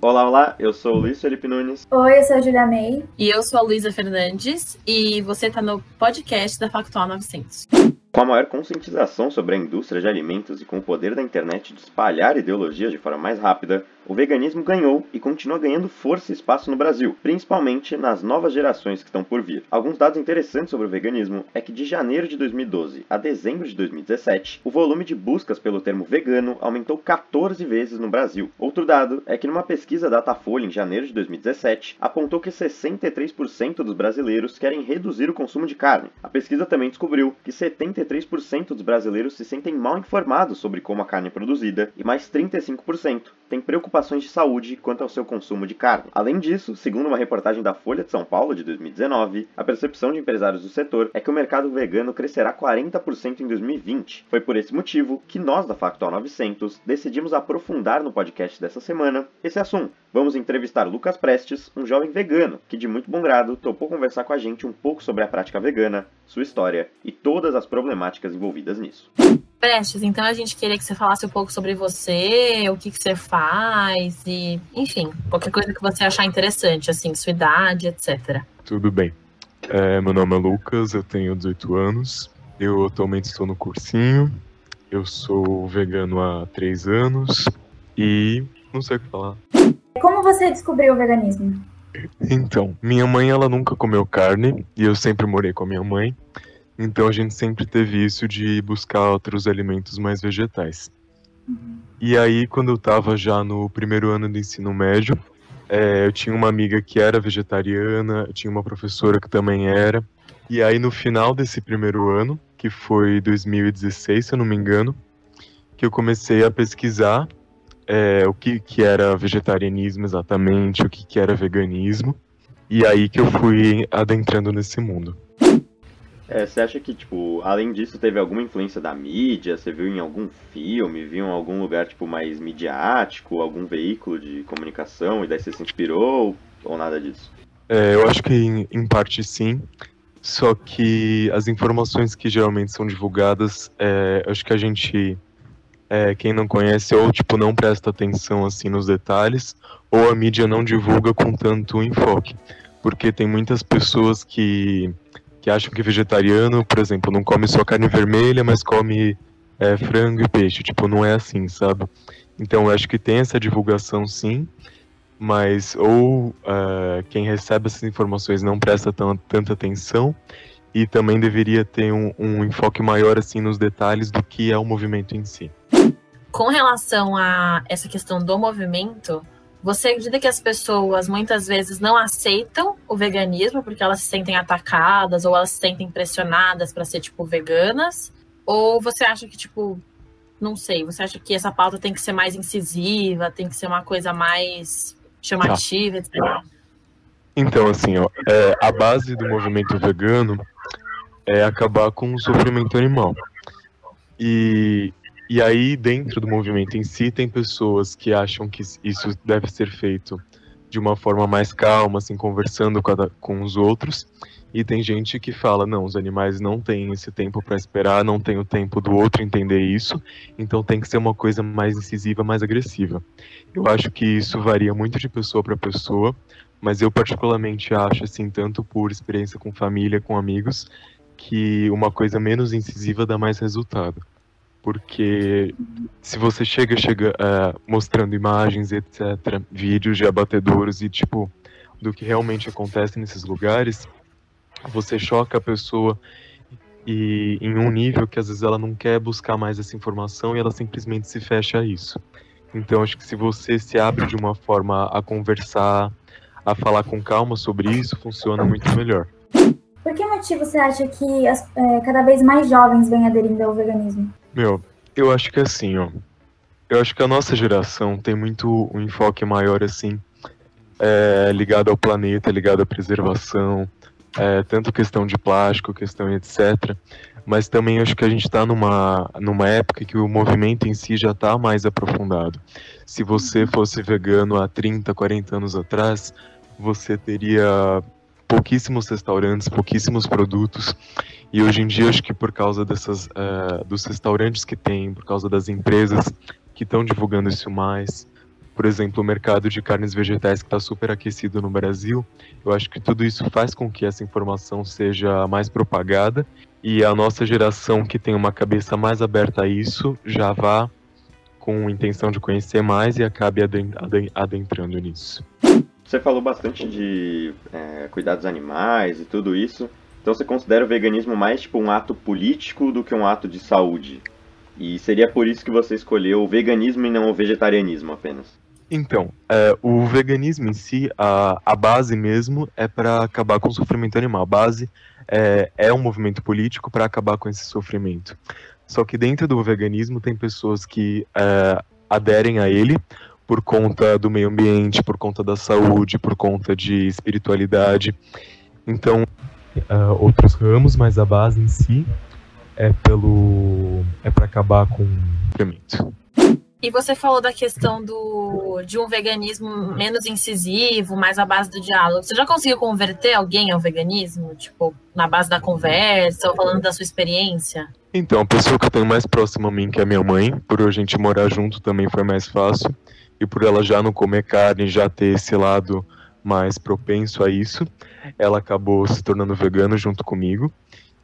Olá, olá, eu sou o Luiz Felipe Nunes. Oi, eu sou a Julia May. E eu sou a Luísa Fernandes e você está no podcast da Factual 900. Com a maior conscientização sobre a indústria de alimentos e com o poder da internet de espalhar ideologias de forma mais rápida, o veganismo ganhou e continua ganhando força e espaço no Brasil, principalmente nas novas gerações que estão por vir. Alguns dados interessantes sobre o veganismo é que de janeiro de 2012 a dezembro de 2017, o volume de buscas pelo termo vegano aumentou 14 vezes no Brasil. Outro dado é que numa pesquisa Datafolha em janeiro de 2017, apontou que 63% dos brasileiros querem reduzir o consumo de carne. A pesquisa também descobriu que 73% dos brasileiros se sentem mal informados sobre como a carne é produzida e mais 35% têm preocupações de saúde quanto ao seu consumo de carne. Além disso, segundo uma reportagem da Folha de São Paulo de 2019, a percepção de empresários do setor é que o mercado vegano crescerá 40% em 2020. Foi por esse motivo que nós da Factual 900 decidimos aprofundar no podcast dessa semana esse assunto. Vamos entrevistar Lucas Prestes, um jovem vegano que de muito bom grado topou conversar com a gente um pouco sobre a prática vegana, sua história e todas as problemáticas envolvidas nisso. Prestes, então a gente queria que você falasse um pouco sobre você, o que, que você faz e, enfim, qualquer coisa que você achar interessante, assim, sua idade, etc. Tudo bem. É, meu nome é Lucas, eu tenho 18 anos, eu atualmente estou no cursinho, eu sou vegano há 3 anos e não sei o que falar. Como você descobriu o veganismo? Então, minha mãe ela nunca comeu carne e eu sempre morei com a minha mãe. Então a gente sempre teve isso de buscar outros alimentos mais vegetais. Uhum. E aí, quando eu estava já no primeiro ano do ensino médio, é, eu tinha uma amiga que era vegetariana, eu tinha uma professora que também era. E aí, no final desse primeiro ano, que foi 2016, se eu não me engano, que eu comecei a pesquisar é, o que, que era vegetarianismo exatamente, o que, que era veganismo. E aí que eu fui adentrando nesse mundo. É, você acha que, tipo, além disso, teve alguma influência da mídia? Você viu em algum filme, viu em algum lugar, tipo, mais midiático, algum veículo de comunicação, e daí você se inspirou, ou nada disso? É, eu acho que em, em parte sim, só que as informações que geralmente são divulgadas, é, acho que a gente, é, quem não conhece, ou, tipo, não presta atenção, assim, nos detalhes, ou a mídia não divulga com tanto enfoque, porque tem muitas pessoas que que acham que vegetariano, por exemplo, não come só carne vermelha, mas come é, frango e peixe. Tipo, não é assim, sabe? Então, eu acho que tem essa divulgação sim, mas ou uh, quem recebe essas informações não presta tanta atenção e também deveria ter um, um enfoque maior assim nos detalhes do que é o movimento em si. Com relação a essa questão do movimento, você acredita que as pessoas muitas vezes não aceitam o veganismo porque elas se sentem atacadas ou elas se sentem pressionadas para ser tipo veganas? Ou você acha que tipo, não sei, você acha que essa pauta tem que ser mais incisiva, tem que ser uma coisa mais chamativa, etc. Então, assim, ó, é, a base do movimento vegano é acabar com o sofrimento animal. E e aí, dentro do movimento em si, tem pessoas que acham que isso deve ser feito de uma forma mais calma, assim, conversando com, a, com os outros. E tem gente que fala: não, os animais não têm esse tempo para esperar, não tem o tempo do outro entender isso, então tem que ser uma coisa mais incisiva, mais agressiva. Eu acho que isso varia muito de pessoa para pessoa, mas eu particularmente acho, assim, tanto por experiência com família, com amigos, que uma coisa menos incisiva dá mais resultado porque se você chega chega uh, mostrando imagens etc vídeos de abatedouros e tipo do que realmente acontece nesses lugares você choca a pessoa e em um nível que às vezes ela não quer buscar mais essa informação e ela simplesmente se fecha a isso. Então acho que se você se abre de uma forma a conversar a falar com calma sobre isso funciona muito melhor. Por que motivo você acha que é, cada vez mais jovens vêm aderindo ao veganismo meu, eu acho que assim, ó. Eu acho que a nossa geração tem muito um enfoque maior, assim, é, ligado ao planeta, ligado à preservação, é, tanto questão de plástico, questão etc. Mas também acho que a gente está numa, numa época que o movimento em si já está mais aprofundado. Se você fosse vegano há 30, 40 anos atrás, você teria pouquíssimos restaurantes, pouquíssimos produtos. E hoje em dia, acho que por causa dessas, uh, dos restaurantes que tem, por causa das empresas que estão divulgando isso mais, por exemplo, o mercado de carnes vegetais que está super aquecido no Brasil, eu acho que tudo isso faz com que essa informação seja mais propagada e a nossa geração que tem uma cabeça mais aberta a isso já vá com intenção de conhecer mais e acabe adentrando nisso. Você falou bastante de é, animais e tudo isso. Então você considera o veganismo mais tipo um ato político do que um ato de saúde? E seria por isso que você escolheu o veganismo e não o vegetarianismo apenas? Então, é, o veganismo em si, a, a base mesmo é para acabar com o sofrimento animal. A base é, é um movimento político para acabar com esse sofrimento. Só que dentro do veganismo tem pessoas que é, aderem a ele por conta do meio ambiente, por conta da saúde, por conta de espiritualidade. Então, uh, outros ramos, mas a base em si é pelo é para acabar com o. E você falou da questão do, de um veganismo menos incisivo, mais à base do diálogo. Você já conseguiu converter alguém ao veganismo? Tipo, na base da conversa ou falando da sua experiência? Então, a pessoa que eu tenho mais próxima a mim, que é a minha mãe, por a gente morar junto também foi mais fácil. E por ela já não comer carne, já ter esse lado mais propenso a isso, ela acabou se tornando vegana junto comigo.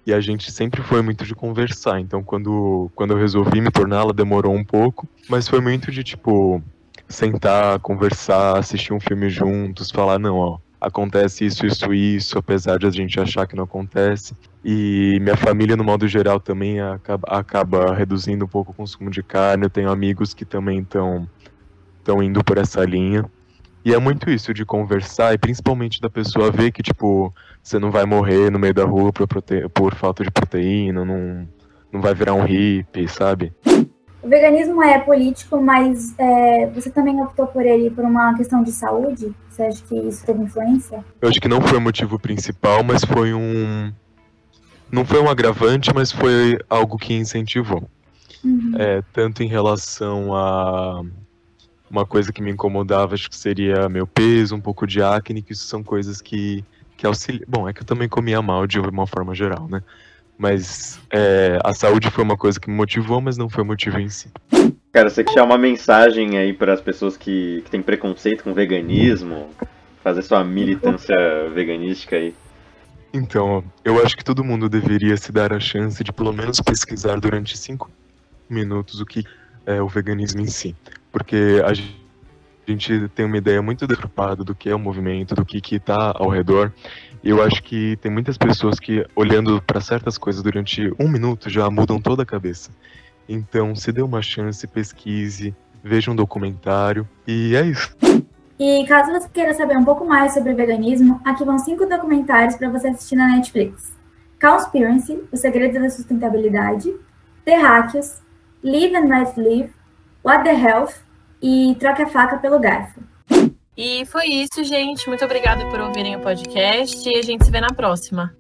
E a gente sempre foi muito de conversar. Então, quando, quando eu resolvi me tornar, ela demorou um pouco. Mas foi muito de, tipo, sentar, conversar, assistir um filme juntos, falar: não, ó, acontece isso, isso, isso, apesar de a gente achar que não acontece. E minha família, no modo geral, também acaba, acaba reduzindo um pouco o consumo de carne. Eu tenho amigos que também estão indo por essa linha. E é muito isso de conversar e principalmente da pessoa ver que, tipo, você não vai morrer no meio da rua por, prote... por falta de proteína, não, não vai virar um hippie, sabe? O veganismo é político, mas é, você também optou por ele por uma questão de saúde? Você acha que isso teve influência? Eu acho que não foi o motivo principal, mas foi um. Não foi um agravante, mas foi algo que incentivou. Uhum. É, tanto em relação a uma coisa que me incomodava, acho que seria meu peso, um pouco de acne, que isso são coisas que, que auxiliam. Bom, é que eu também comia mal de uma forma geral, né? Mas é, a saúde foi uma coisa que me motivou, mas não foi o motivo em si. Cara, você quer uma mensagem aí para as pessoas que, que têm preconceito com veganismo, fazer sua militância veganística aí? Então, eu acho que todo mundo deveria se dar a chance de pelo menos pesquisar durante cinco minutos o que é o veganismo em si porque a gente tem uma ideia muito deturpada do que é o movimento, do que está ao redor. Eu acho que tem muitas pessoas que, olhando para certas coisas durante um minuto, já mudam toda a cabeça. Então, se dê uma chance, pesquise, veja um documentário, e é isso. E caso você queira saber um pouco mais sobre veganismo, aqui vão cinco documentários para você assistir na Netflix: Conspiracy, O Segredo da Sustentabilidade, Terráqueos, Live and Let Live, What the Health e troque a faca pelo garfo. E foi isso, gente. Muito obrigada por ouvirem o podcast e a gente se vê na próxima.